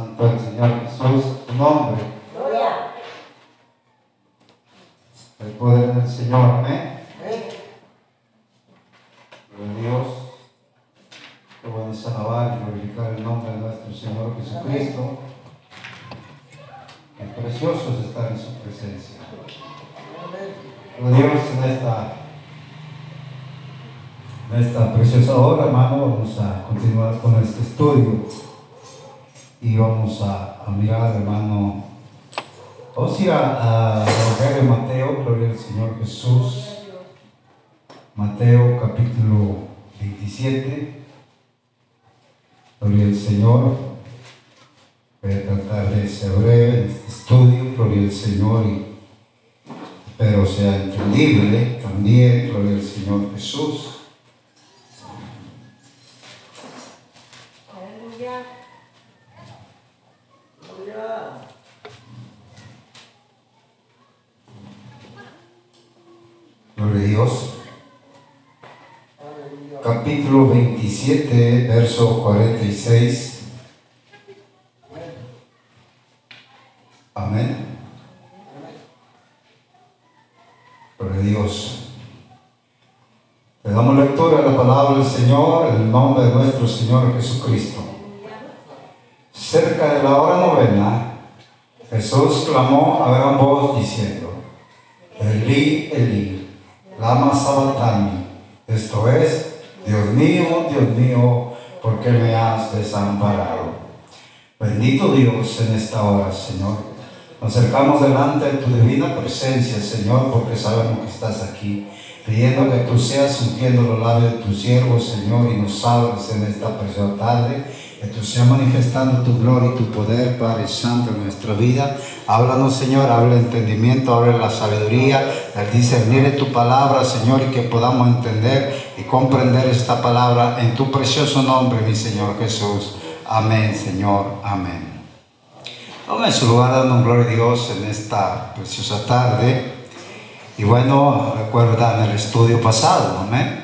Santo el Señor Jesús, su nombre. El poder del Señor, amén. Gloria a Dios. Qué bueno es alabar y glorificar el nombre de nuestro Señor Jesucristo. Qué precioso es estar en su presencia. Gloria a Dios en esta, en esta preciosa hora, hermano. Vamos a continuar con este estudio y vamos a, a mirar, hermano. Vamos a ir a- al Evangelio de Mateo, gloria al Señor Jesús. Mateo capítulo 27. Gloria al Señor. Voy a tratar de ser breve este estudio, gloria al Señor, y espero sea entendible también, gloria al Señor Jesús. Aleluya. Gloria a Dios. Capítulo 27, verso 46. Amén. Gloria a Dios. Le damos lectura a la palabra del Señor en el nombre de nuestro Señor Jesucristo. Cerca de la hora novena, Jesús clamó a gran voz diciendo, Elí, Elí, lama sabatani, esto es, Dios mío, Dios mío, ¿por qué me has desamparado? Bendito Dios en esta hora, Señor. Nos acercamos delante de tu divina presencia, Señor, porque sabemos que estás aquí, pidiendo que tú seas ungiendo los labios de tus siervos, Señor, y nos salves en esta preciosa tarde, que tú seas manifestando tu gloria y tu poder, Padre Santo, en nuestra vida. Háblanos, Señor, habla entendimiento, habla la sabiduría, el discernir de tu palabra, Señor, y que podamos entender y comprender esta palabra en tu precioso nombre, mi Señor Jesús. Amén, Señor, amén. Vamos en su lugar dando gloria a Dios en esta preciosa tarde. Y bueno, recuerdan el estudio pasado, amén.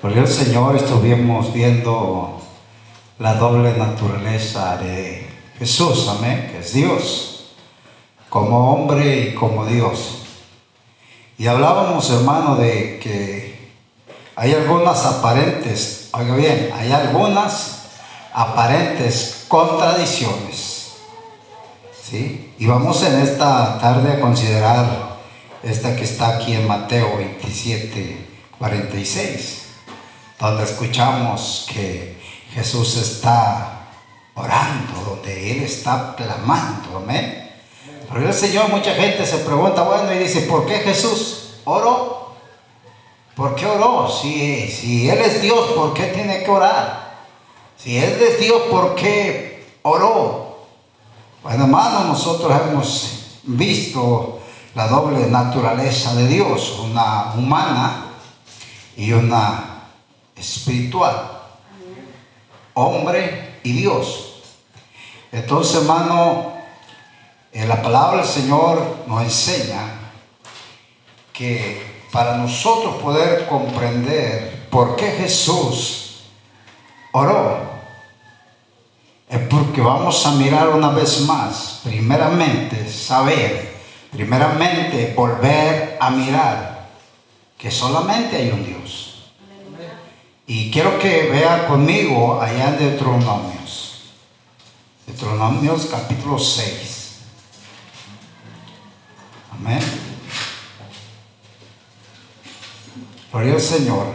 Porque el Señor estuvimos viendo la doble naturaleza de Jesús, amén, que es Dios, como hombre y como Dios. Y hablábamos, hermano, de que hay algunas aparentes, oiga bien, hay algunas aparentes contradicciones. ¿sí? Y vamos en esta tarde a considerar esta que está aquí en Mateo 27, 46, donde escuchamos que Jesús está orando, donde Él está clamando, amén. Pero el Señor, mucha gente se pregunta, bueno, y dice, ¿por qué Jesús oró? ¿Por qué oró? Si, si Él es Dios, ¿por qué tiene que orar? Si Él es Dios, ¿por qué oró? Bueno, hermano, nosotros hemos visto la doble naturaleza de Dios, una humana y una espiritual. Hombre y Dios. Entonces, hermano, en la palabra del Señor nos enseña que para nosotros poder comprender por qué Jesús oró, es porque vamos a mirar una vez más, primeramente, saber, primeramente, volver a mirar que solamente hay un Dios. Y quiero que vea conmigo allá en Deuteronomios, Deuteronomios capítulo 6. Amén. Gloria al Señor.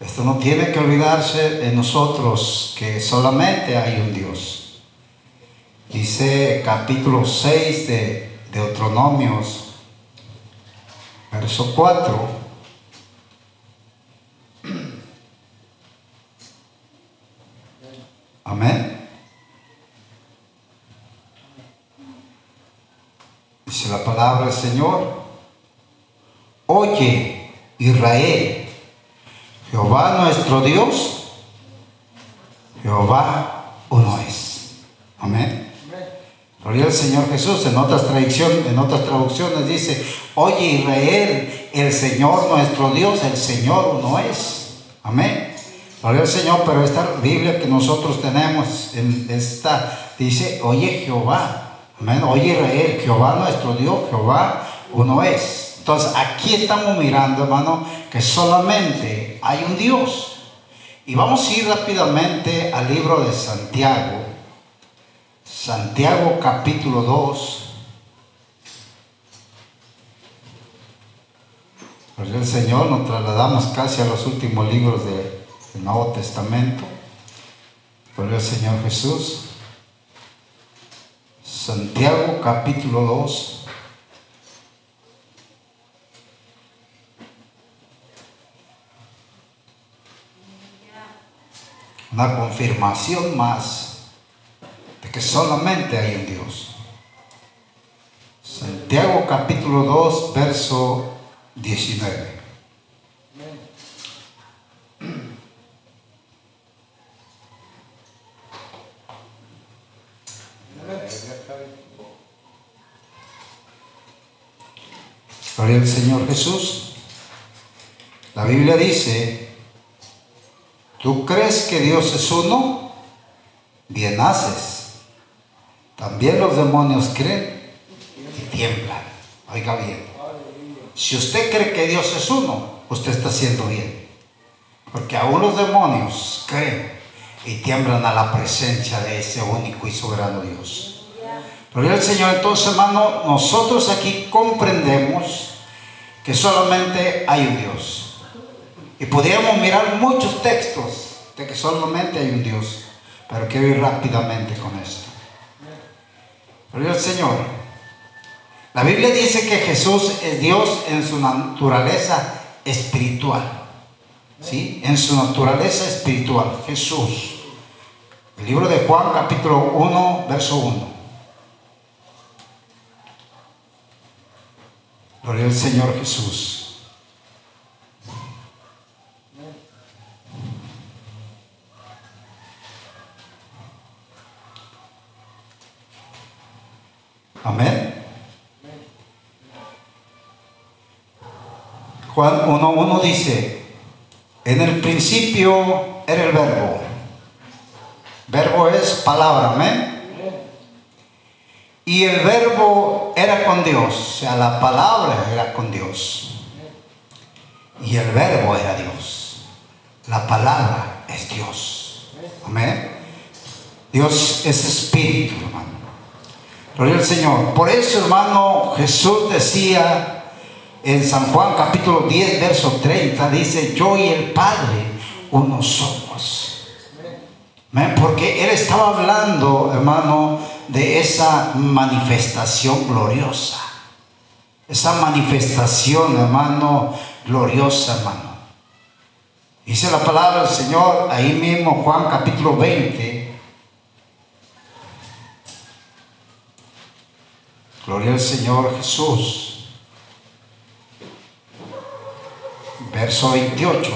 Esto no tiene que olvidarse de nosotros que solamente hay un Dios. Dice capítulo 6 de Deuteronomios, verso 4. Dice la palabra del Señor. Oye, Israel, Jehová nuestro Dios, Jehová uno es. Amén. Gloria al Señor Jesús. En otras en otras traducciones dice, oye Israel, el Señor nuestro Dios, el Señor uno es. Amén. Gloria al Señor, pero esta Biblia que nosotros tenemos, en esta, dice, oye Jehová, amén, oye Israel, Jehová nuestro Dios, Jehová uno es. Entonces aquí estamos mirando, hermano, que solamente hay un Dios. Y vamos a ir rápidamente al libro de Santiago. Santiago capítulo 2. Pues el Señor nos trasladamos casi a los últimos libros Nuevo Testamento. Gloria al Señor Jesús. Santiago capítulo 2. Una confirmación más de que solamente hay un Dios. Santiago capítulo 2, verso 19. Al Señor Jesús. La Biblia dice, ¿tú crees que Dios es uno? Bien haces. También los demonios creen y tiemblan. Oiga bien. Si usted cree que Dios es uno, usted está haciendo bien. Porque aún los demonios creen y tiemblan a la presencia de ese único y soberano Dios. Gloria al Señor. Entonces, hermano, nosotros aquí comprendemos que solamente hay un Dios. Y podríamos mirar muchos textos de que solamente hay un Dios. Pero quiero ir rápidamente con esto. Gloria al Señor. La Biblia dice que Jesús es Dios en su naturaleza espiritual. ¿Sí? En su naturaleza espiritual. Jesús. El libro de Juan capítulo 1, verso 1. Gloria al Señor Jesús. Amén. Juan 1.1 dice, en el principio era el verbo. Verbo es palabra, amén. Y el verbo era con Dios, o sea, la palabra era con Dios. Y el verbo era Dios. La palabra es Dios. Amén. Dios es espíritu, hermano. Gloria al Señor. Por eso, hermano, Jesús decía, en San Juan capítulo 10, verso 30, dice, yo y el Padre uno somos. Porque él estaba hablando, hermano, de esa manifestación gloriosa. Esa manifestación, hermano, gloriosa, hermano. Dice la palabra del Señor ahí mismo, Juan capítulo 20. Gloria al Señor Jesús. verso 28.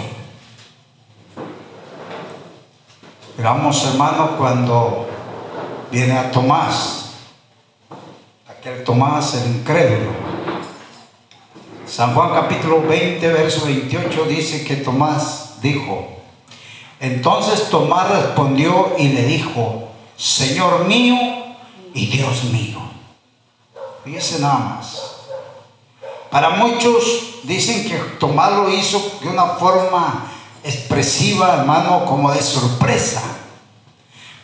Veamos, hermano, cuando viene a Tomás, aquel Tomás el incrédulo. San Juan capítulo 20, verso 28 dice que Tomás dijo, entonces Tomás respondió y le dijo, Señor mío y Dios mío. Fíjese nada más. Para muchos dicen que Tomás lo hizo de una forma expresiva, hermano, como de sorpresa.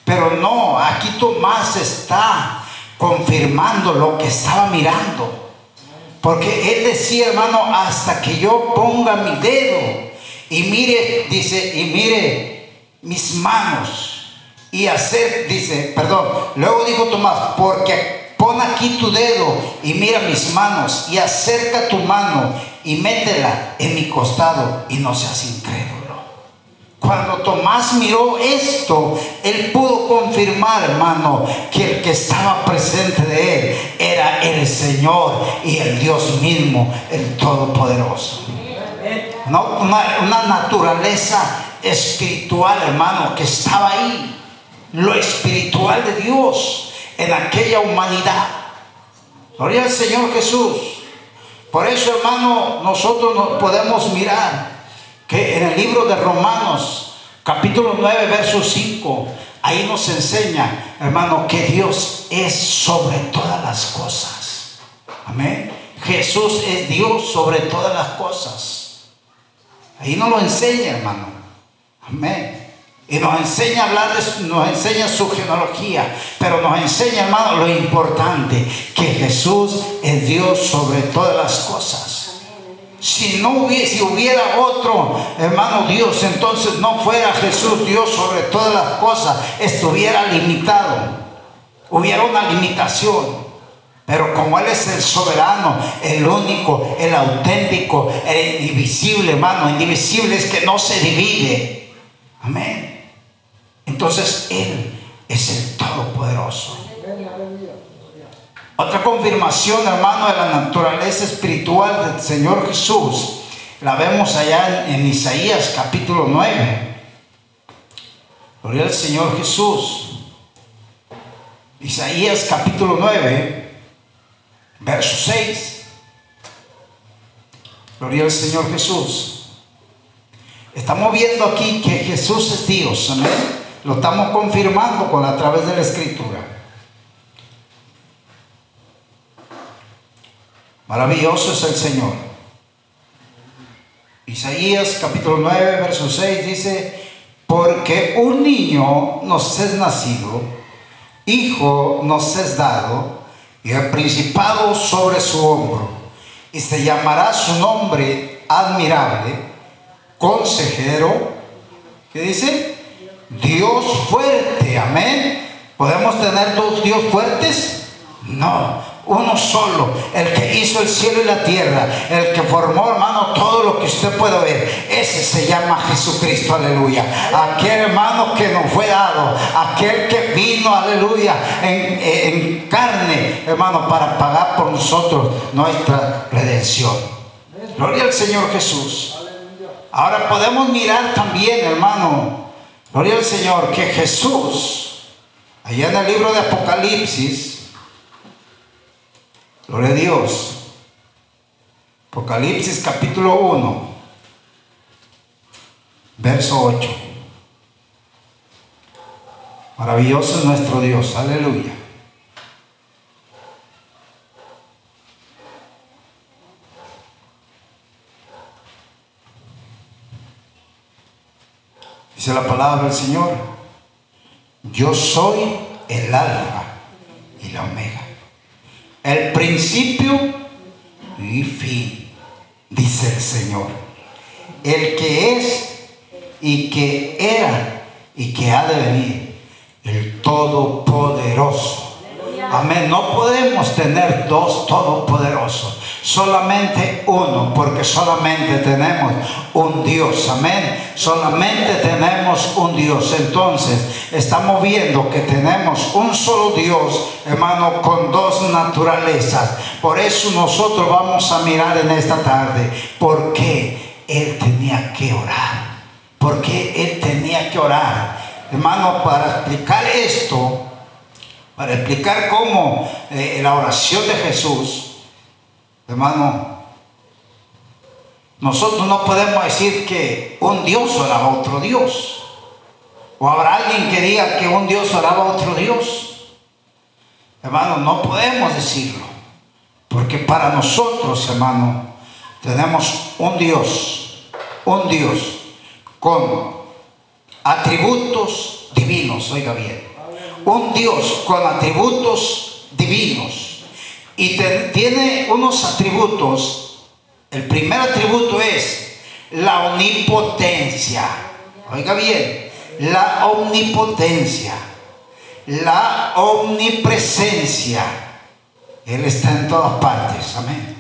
Pero no, aquí Tomás está confirmando lo que estaba mirando. Porque él decía, hermano, hasta que yo ponga mi dedo y mire, dice, y mire mis manos y hacer, dice, perdón, luego dijo Tomás, porque Pon aquí tu dedo y mira mis manos y acerca tu mano y métela en mi costado y no seas incrédulo. Cuando Tomás miró esto, él pudo confirmar, hermano, que el que estaba presente de él era el Señor y el Dios mismo, el Todopoderoso. Una, una naturaleza espiritual, hermano, que estaba ahí. Lo espiritual de Dios en aquella humanidad. Gloria al Señor Jesús. Por eso, hermano, nosotros nos podemos mirar en el libro de Romanos, Capítulo 9, verso 5. Ahí nos enseña, hermano, que Dios es sobre todas las cosas. Amén. Jesús es Dios sobre todas las cosas. Ahí nos lo enseña, hermano. Amén. Y nos enseña a hablar, de, nos enseña su genealogía, pero nos enseña, hermano, lo importante, que Jesús es Dios sobre todas las cosas. Si no hubiera, si hubiera otro hermano Dios, entonces no fuera Jesús Dios sobre todas las cosas, estuviera limitado. Hubiera una limitación. Pero como Él es el soberano, el único, el auténtico, el indivisible, hermano, indivisible es que no se divide. Amén. Entonces Él es el Todopoderoso. Otra confirmación, hermano, de la naturaleza espiritual del Señor Jesús, la vemos allá en, Isaías capítulo 9. Gloria al Señor Jesús. Isaías capítulo 9, verso 6. Gloria al Señor Jesús. Estamos viendo aquí que Jesús es Dios, amén. Lo estamos confirmando con a través de la escritura. Maravilloso es el Señor. Isaías capítulo 9, verso 6 dice, porque un niño nos es nacido, hijo nos es dado, y el principado sobre su hombro, y se llamará su nombre admirable, consejero, ¿qué dice? Dios fuerte, amén. ¿Podemos tener dos Dios fuertes? No, uno solo, el que hizo el cielo y la tierra, el que formó, hermano, todo lo que usted puede ver. Ese se llama Jesucristo, aleluya. Aquel hermano que nos fue dado, aquel que vino, aleluya, en, en carne, hermano, para pagar por nosotros nuestra redención. Gloria al Señor Jesús. Ahora podemos mirar también, hermano, gloria al Señor, que Jesús, allá en el libro de Apocalipsis, Gloria a Dios. Apocalipsis capítulo 1, verso 8. Maravilloso es nuestro Dios, aleluya. Dice la palabra del Señor, yo soy el alfa y la omega el principio y fin, dice el Señor. El que es y que era y que ha de venir, el Todopoderoso. Amén. No podemos tener dos todopoderosos solamente uno, porque solamente tenemos un Dios, amén. Solamente tenemos un Dios. Entonces, estamos viendo que tenemos un solo Dios, hermano, con dos naturalezas. Por eso nosotros vamos a mirar en esta tarde, por qué Él tenía que orar. ¿Por qué Él tenía que orar? Hermano, para explicar esto, para explicar cómo eh, la oración de Jesús, Hermano, nosotros no podemos decir que un Dios oraba a otro Dios. O habrá alguien que diga que un Dios oraba a otro Dios. Hermano, no podemos decirlo. Porque para nosotros, hermano, tenemos un Dios, un Dios con atributos divinos, oiga bien. Un Dios con atributos divinos y tiene unos atributos. El primer atributo es la omnipotencia. Oiga bien, la omnipotencia, la omnipresencia. Él está en todas partes, amén.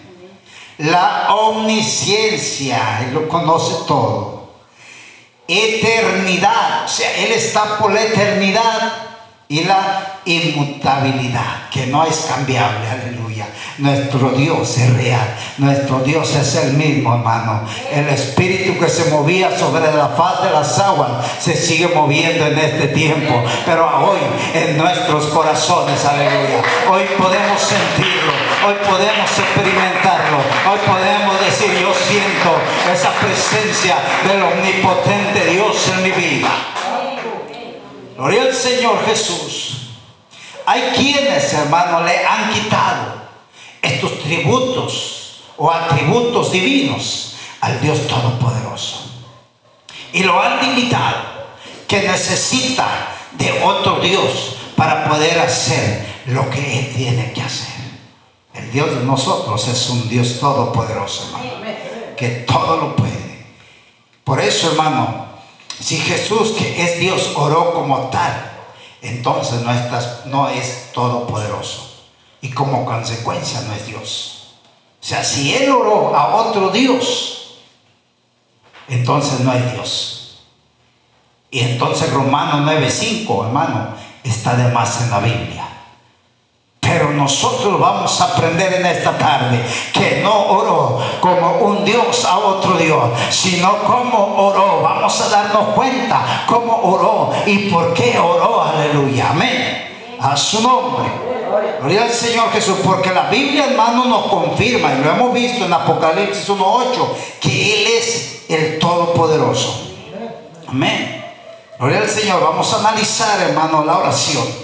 La omnisciencia, Él lo conoce todo. Eternidad, o sea, Él está por la eternidad y la inmutabilidad, que no es cambiable, aleluya. Nuestro Dios es real, nuestro Dios es el mismo, hermano. El espíritu que se movía sobre la faz de las aguas se sigue moviendo en este tiempo, pero hoy en nuestros corazones, aleluya. Hoy podemos sentirlo, hoy podemos experimentarlo, hoy podemos decir, yo siento esa presencia del omnipotente Dios en mi vida. Gloria al Señor Jesús. Hay quienes, hermano, le han quitado estos tributos o atributos divinos al Dios Todopoderoso. Y lo han limitado, que necesita de otro Dios para poder hacer lo que Él tiene que hacer. El Dios de nosotros es un Dios todopoderoso, hermano, que todo lo puede. Por eso, hermano, si Jesús, que es Dios, oró como tal, entonces no, no es todopoderoso. Y como consecuencia no es Dios. O sea, si Él oró a otro Dios, entonces no hay Dios. Y entonces Romanos 9:5, hermano, está de más en la Biblia. Pero nosotros vamos a aprender en esta tarde que no oró como un Dios a otro Dios, sino como oró. Vamos a darnos cuenta cómo oró y por qué oró. Aleluya. Amén. A su nombre. Gloria al Señor Jesús, porque la Biblia, hermano, nos confirma, y lo hemos visto en Apocalipsis 1.8, que Él es el Todopoderoso. Amén. Gloria al Señor. Vamos a analizar, hermano, la oración.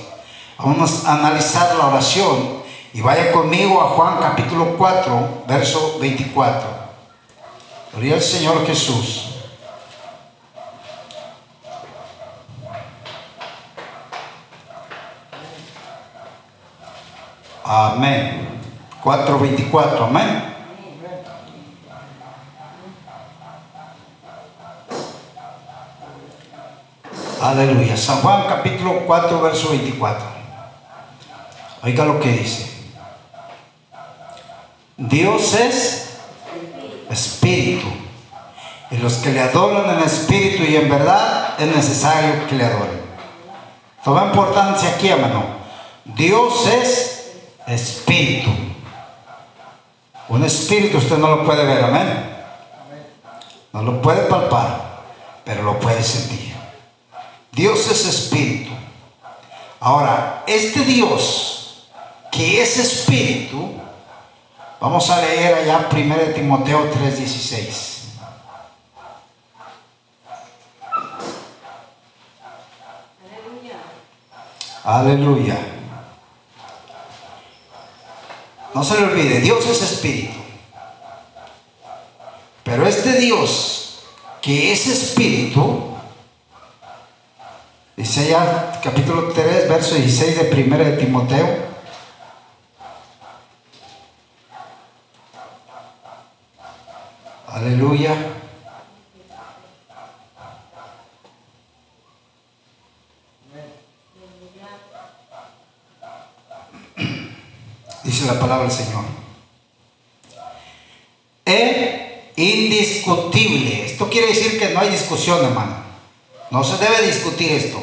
Vamos a analizar la oración y vaya conmigo a Juan capítulo 4, verso 24. Gloria al Señor Jesús. Amén. 4.24, amén. Aleluya. San Juan capítulo 4, verso 24. Oiga lo que dice. Dios es espíritu. Y los que le adoran en espíritu y en verdad es necesario que le adoren. Toma importancia aquí, hermano. Dios es espíritu. Un espíritu usted no lo puede ver, amén. No lo puede palpar, pero lo puede sentir. Dios es espíritu. Ahora, este Dios que ese espíritu, vamos a leer allá 1 Timoteo 3:16. Aleluya. No se le olvide, Dios es espíritu. Pero este Dios, que es espíritu, dice ya capítulo 3, verso 16 de 1 de Timoteo, Aleluya. Dice la palabra del Señor. Es indiscutible. Esto quiere decir que no hay discusión, hermano. No se debe discutir esto.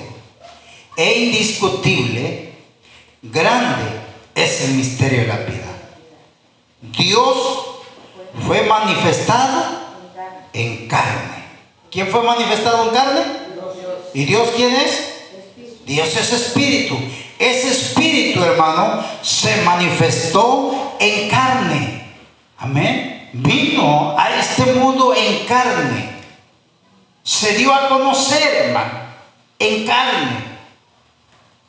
Es indiscutible. Grande es el misterio de la vida. Dios fue manifestado en carne. ¿Quién fue manifestado en carne? ¿Y Dios quién es? Dios es espíritu. Ese espíritu, hermano, se manifestó en carne. Amén. Vino a este mundo en carne. Se dio a conocer, hermano, en carne.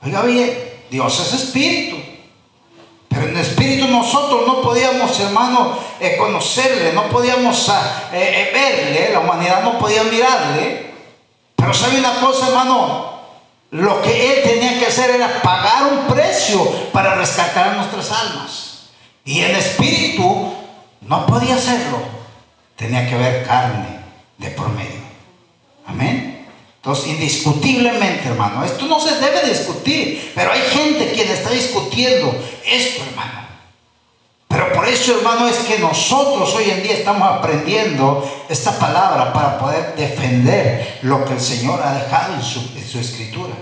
Oiga bien, Dios es espíritu. Pero en espíritu nosotros no podíamos, hermano, eh, conocerle, no podíamos ah, eh, eh, verle, la humanidad no podía mirarle. Pero sabe una cosa, hermano, lo que él tenía que hacer era pagar un precio para rescatar nuestras almas. Y en espíritu no podía hacerlo. Tenía que haber carne de promedio. Amén. Entonces, indiscutiblemente, hermano, esto no se debe discutir, pero hay gente quien está discutiendo esto, hermano. Pero por eso, hermano, es que nosotros hoy en día estamos aprendiendo esta palabra para poder defender lo que el Señor ha dejado en su, escritura.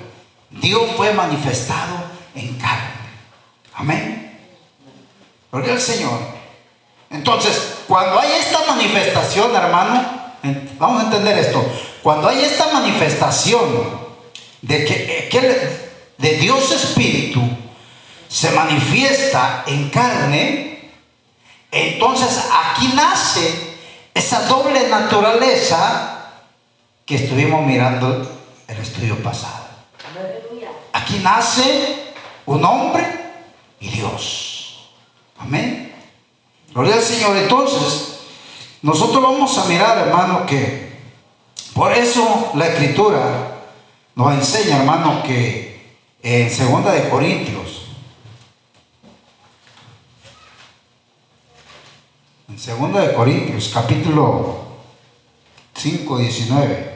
Dios fue manifestado en carne. Amén. Gloria al Señor. Entonces, cuando hay esta manifestación, hermano, vamos a entender esto. Cuando hay esta manifestación de que, de Dios Espíritu se manifiesta en carne, entonces aquí nace esa doble naturaleza que estuvimos mirando el estudio pasado. Aquí nace un hombre y Dios. Amén. Gloria al Señor. Entonces, nosotros vamos a mirar, hermano, que por eso la escritura nos enseña, hermano, que en segunda de Corintios, en segunda de Corintios, capítulo 5, 19.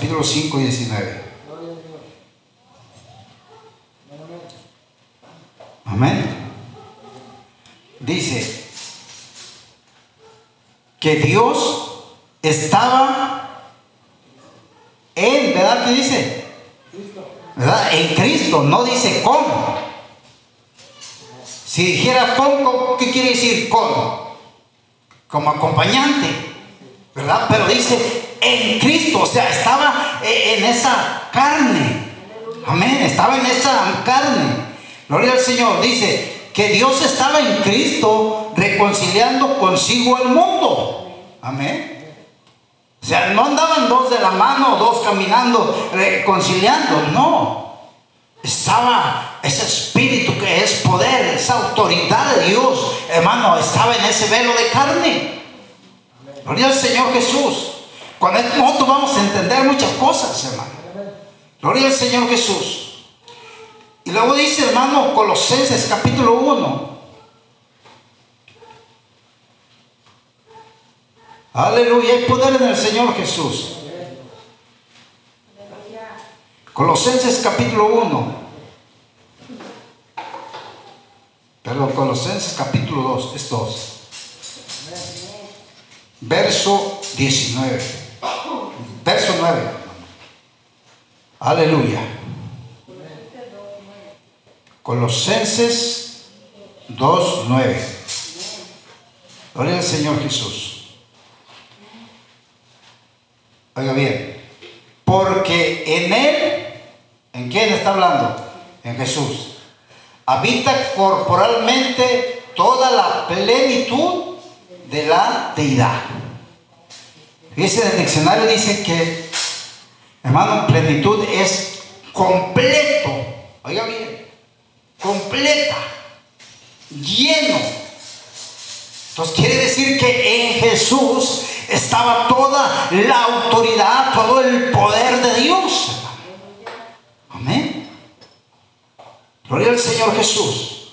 Capítulo 5, 19. Amén. Dice que Dios estaba en, ¿verdad que dice? ¿Verdad? En Cristo, no dice con. Si dijera con, ¿qué quiere decir con? Como acompañante, ¿verdad? Pero dice en Cristo, o sea, estaba eh, en esa carne. Amén, estaba en esa carne. Gloria al Señor. Dice que Dios estaba en Cristo reconciliando consigo el mundo. Amén. O sea, no andaban dos de la mano, dos caminando, reconciliando, no. Estaba ese espíritu que es poder, esa autoridad de Dios, hermano, estaba en ese velo de carne. Gloria al Señor Jesús. Esto nosotros vamos a entender muchas cosas, hermano. Gloria al Señor Jesús. Y luego dice, hermano, Colosenses capítulo 1. Aleluya, hay poder en el Señor Jesús. Colosenses capítulo 1. Perdón, Colosenses capítulo 2, es 2. Verso 19. Verso 9. Aleluya. Colosenses 2, 9. Gloria al Señor Jesús. Oiga bien. Porque en Él, ¿en quién está hablando? En Jesús. Habita corporalmente toda la plenitud de la deidad. En el diccionario dice que, hermano, plenitud es completo. Oiga bien, completa, lleno. Entonces quiere decir que en Jesús estaba toda la autoridad, todo el poder de Dios. Amén. Gloria al Señor Jesús.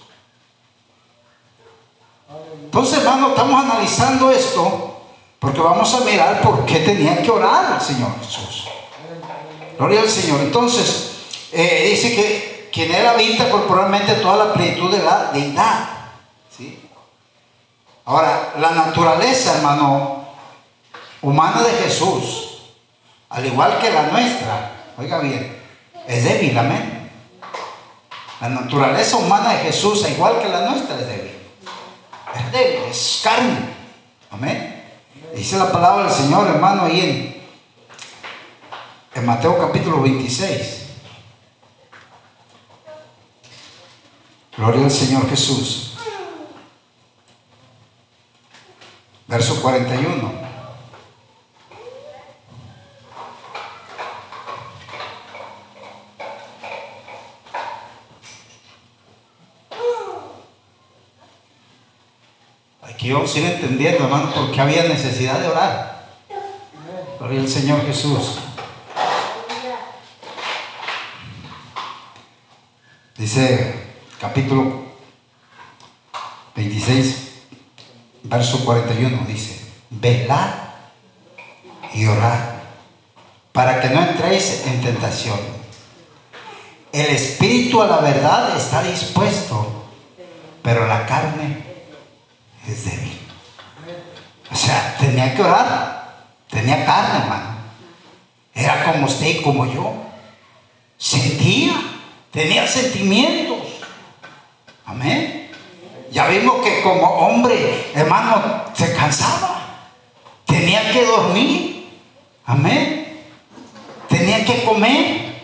Entonces, hermano, estamos analizando esto porque vamos a mirar por qué tenía que orar al Señor Jesús. Gloria al Señor. Entonces, eh, dice que quien él habita corporalmente toda la plenitud de la deidad. ¿sí? Ahora, la naturaleza, hermano, humana de Jesús, al igual que la nuestra, oiga bien, es débil, amén. La naturaleza humana de Jesús, al igual que la nuestra, es débil. Es débil, es carne. Amén. Dice la palabra del Señor, hermano, ahí en, en Mateo capítulo 26. Gloria al Señor Jesús. Verso 41. A ir entendiendo, hermano, por qué había necesidad de orar. Gloria al Señor Jesús. Dice capítulo 26, verso 41, dice, velad y orad para que no entréis en tentación. El espíritu a la verdad está dispuesto, pero la carne es débil. O sea, tenía que orar, tenía carne, hermano. Era como usted y como yo. Sentía, tenía sentimientos. Amén. Ya vimos que como hombre, hermano, se cansaba. Tenía que dormir. Amén. que comer.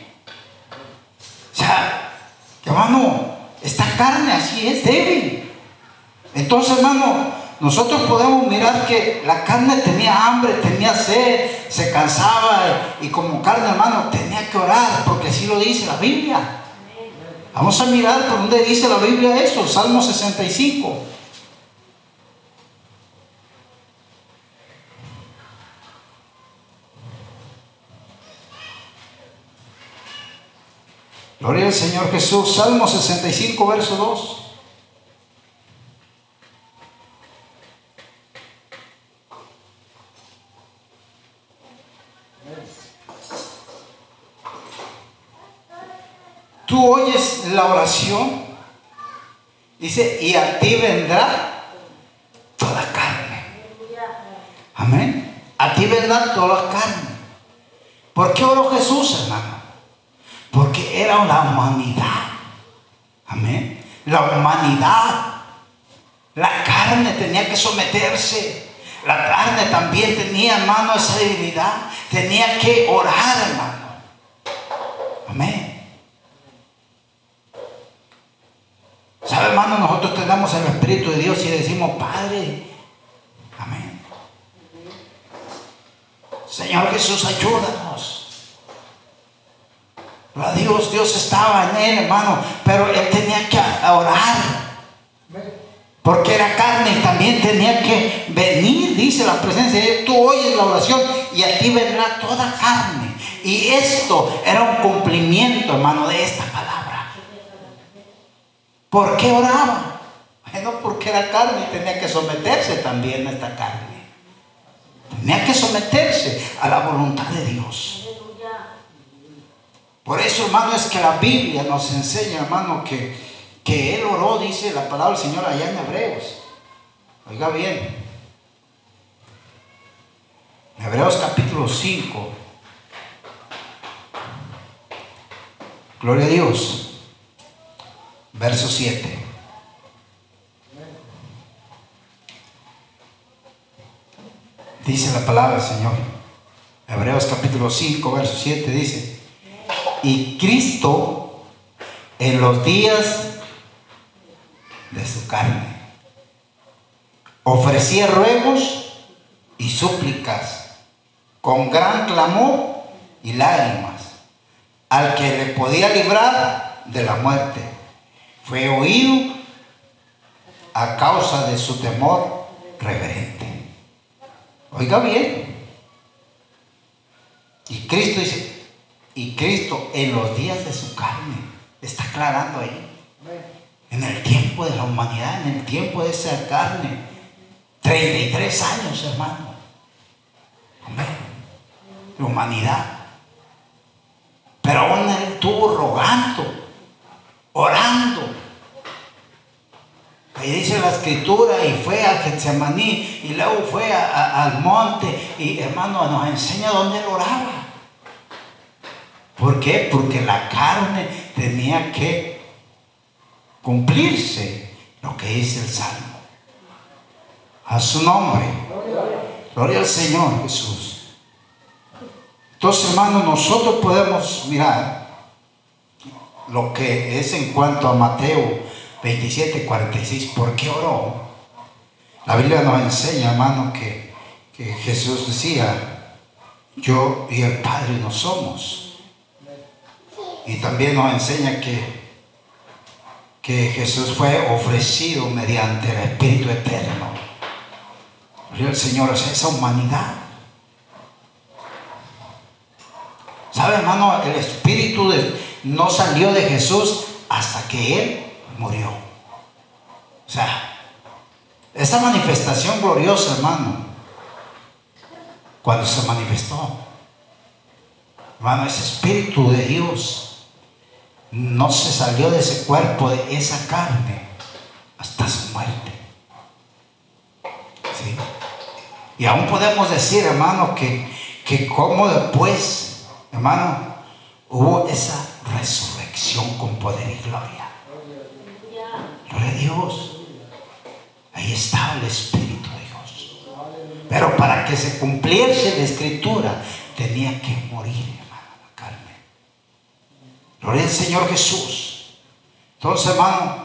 O sea, hermano, esta carne así es débil. Entonces, hermano, nosotros podemos mirar que la carne tenía hambre, tenía sed, se cansaba y como carne, hermano, tenía que orar, porque así lo dice la Biblia. Vamos a mirar por dónde dice la Biblia eso, Salmo 65. Gloria al Señor Jesús. Salmo 65, verso 2. Tú oyes la oración, dice, y a ti vendrá toda carne. Amén. A ti vendrá toda carne. ¿Por qué oró Jesús, hermano? Porque era la humanidad. Amén. La humanidad. La carne tenía que someterse. La carne también tenía, hermano, esa debilidad. Tenía que orar, hermano. Amén. ¿Sabe, hermano? Nosotros tenemos el Espíritu de Dios y decimos, Padre, amén. Señor Jesús, ayúdanos. Dios, Dios estaba en él, hermano, pero él tenía que orar. Porque era carne y también tenía que venir, dice la presencia de Dios. Tú oyes la oración y a ti vendrá toda carne. Y esto era un cumplimiento, hermano, de esta palabra. ¿Por qué oraba? Bueno, porque era carne y tenía que someterse también a esta carne. Tenía que someterse a la voluntad de Dios. Por eso, hermano, es que la Biblia nos enseña, hermano, que, que Él oró, dice la palabra del Señor allá en Hebreos. Oiga bien. Hebreos capítulo 5. Gloria a Dios. Verso 7. Dice la palabra del Señor. Hebreos capítulo 5, verso 7 dice. Y Cristo en los días de su carne ofrecía ruegos y súplicas con gran clamor y lágrimas al que le podía librar de la muerte. Fue oído a causa de su temor reverente. Oiga bien. Y Cristo dice, y Cristo en los días de su carne está aclarando ahí. En el tiempo de la humanidad, en el tiempo de esa carne. 33 años, hermano. Amén. La humanidad. Pero aún él estuvo rogando, orando. Ahí dice la escritura y fue al Getsemaní y luego fue al monte y hermano nos enseña dónde él oraba. ¿Por qué? Porque la carne tenía que cumplirse lo que dice el Salmo. A su nombre. Gloria al Señor Jesús. Entonces, hermanos, nosotros podemos mirar lo que es en cuanto a Mateo 27, 46. ¿Por qué oró? La Biblia nos enseña, hermano, que, que Jesús decía, yo y el Padre no somos. Y también nos enseña que, que Jesús fue ofrecido mediante el Espíritu Eterno. El Señor es esa humanidad. ¿Sabe, hermano? El Espíritu no salió de Jesús hasta que Él murió. O sea, esa manifestación gloriosa, hermano, cuando se manifestó, hermano, ese Espíritu de Dios no se salió de ese cuerpo, de esa carne, hasta su muerte. ¿Sí? Y aún podemos decir, hermano, que, que como después, hermano, hubo esa resurrección con poder y gloria. Gloria a Dios. Ahí estaba el Espíritu de Dios. Pero para que se cumpliese la escritura, tenía que morir, hermano, la carne. Gloria al Señor Jesús. Entonces, hermano,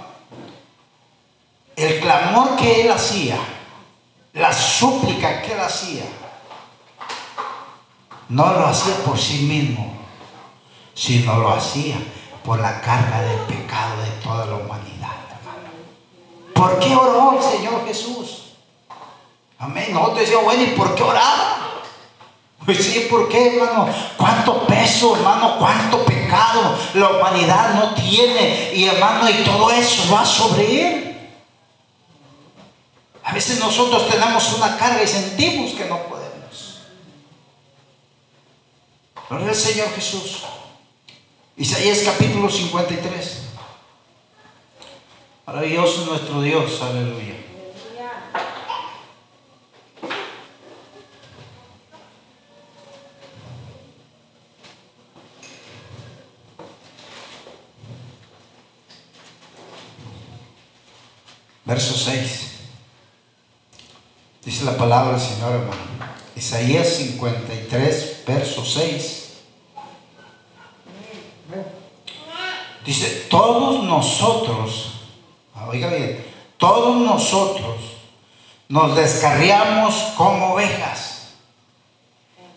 el clamor que él hacía, la súplica que él hacía, no lo hacía por sí mismo, sino lo hacía por la carga del pecado de toda la humanidad, hermano. ¿Por qué oró el Señor Jesús? Amén. Nosotros decíamos, bueno, ¿y por qué oraba? Pues sí, ¿por qué, hermano? ¿Cuánto peso, hermano? ¿Cuánto pecado la humanidad no tiene? Y, hermano, y todo eso va sobre él. A veces nosotros tenemos una carga y sentimos que no podemos. Gloria al Señor Jesús. Isaías capítulo 53. Maravilloso nuestro Dios, aleluya. Verso 6. Dice la palabra del Señor, hermano. Isaías 53, verso 6. Dice, todos nosotros, ah, oiga bien, todos nosotros nos descarriamos como ovejas.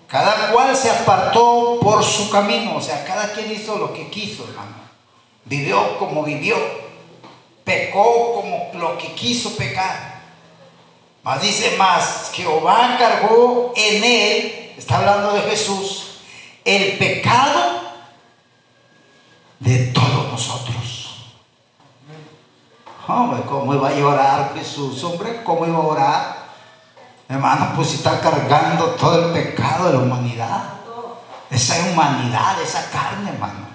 Cada cual se apartó por su camino, o sea, cada quien hizo lo que quiso, hermano. Vivió como vivió, pecó como lo que quiso pecar. Mas dice más, Jehová cargó en él, está hablando de Jesús, el pecado de todos nosotros. Hombre, ¿cómo iba a llorar Jesús? Hombre, ¿cómo iba a orar? Hermano, pues está cargando todo el pecado de la humanidad. Esa humanidad, esa carne, hermano.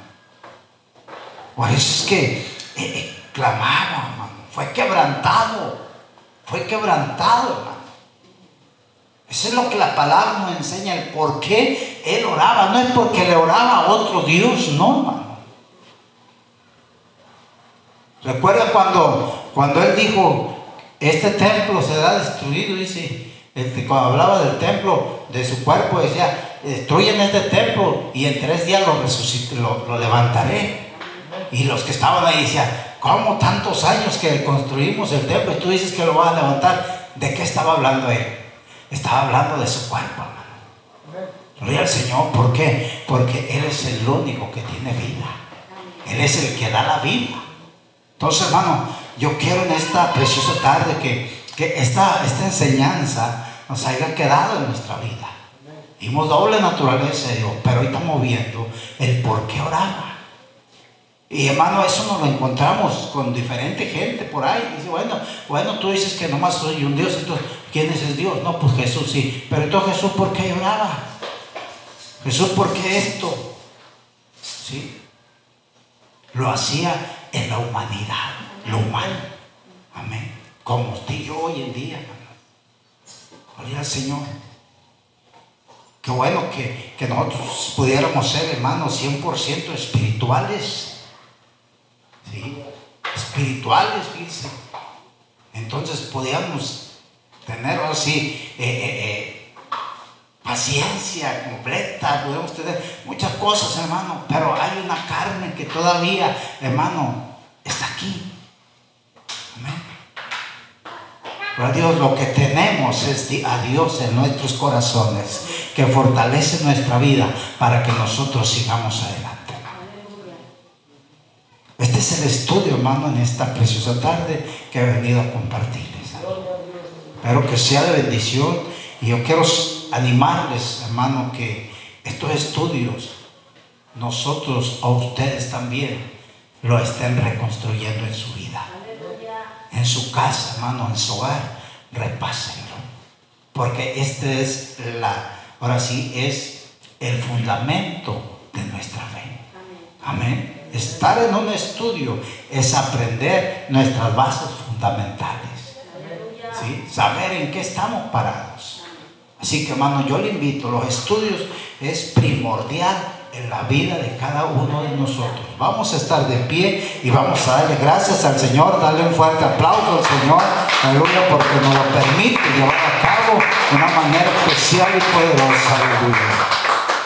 Por eso es que eh, eh, clamaba, hermano. Fue quebrantado. Fue quebrantado, hermano. Eso es lo que la palabra nos enseña, el por qué él oraba. No es porque le oraba a otro Dios, no, hermano. Recuerda cuando, cuando él dijo, este templo será destruido, dice, este, cuando hablaba del templo, de su cuerpo, decía, destruyen este templo y en tres días lo, lo, levantaré. Y los que estaban ahí decían, ¿cómo tantos años que construimos el templo y tú dices que lo vas a levantar? ¿De qué estaba hablando él? Estaba hablando de su cuerpo, hermano. Gloria al Señor, ¿por qué? Porque Él es el único que tiene vida. Él es el que da la vida. Entonces, hermano, yo quiero en esta preciosa tarde que, que esta, esta enseñanza nos haya quedado en nuestra vida. Vimos doble naturaleza de Dios, pero hoy estamos viendo el por qué oraba. Y hermano, eso nos lo encontramos con diferente gente por ahí. Dice, bueno, bueno, tú dices que nomás soy un Dios, entonces, ¿quién es el Dios? No, pues Jesús sí. Pero entonces Jesús, ¿por qué oraba? Jesús, ¿por qué esto? ¿Sí? Lo hacía en la humanidad, lo humano. Amén. Como usted y yo hoy en día, Gloria al Señor. Qué bueno que, que nosotros pudiéramos ser hermanos 100% espirituales. ¿Sí? Espirituales, fíjense. Entonces podíamos tener así eh, eh, eh, paciencia completa, podemos tener muchas cosas, hermano, pero hay una carne que todavía, hermano, está aquí. Amén. Pero Dios lo que tenemos es a Dios en nuestros corazones, que fortalece nuestra vida para que nosotros sigamos adelante. Este es el estudio, hermano, en esta preciosa tarde que he venido a compartirles. Espero que sea de bendición y yo quiero animarles, hermano, que estos estudios, nosotros a ustedes también, lo estén reconstruyendo en su vida. En su casa, hermano, en su hogar, repásenlo. Porque este es la, ahora sí, es el fundamento de nuestra fe. Amén. Estar en un estudio es aprender nuestras bases fundamentales. ¿Sí? Saber en qué estamos parados. Así que hermano, yo le invito, los estudios es primordial en la vida de cada uno de nosotros. Vamos a estar de pie y vamos a darle gracias al Señor, darle un fuerte aplauso al Señor, aleluya, porque nos lo permite llevar a cabo de una manera especial y poderosa, aleluya.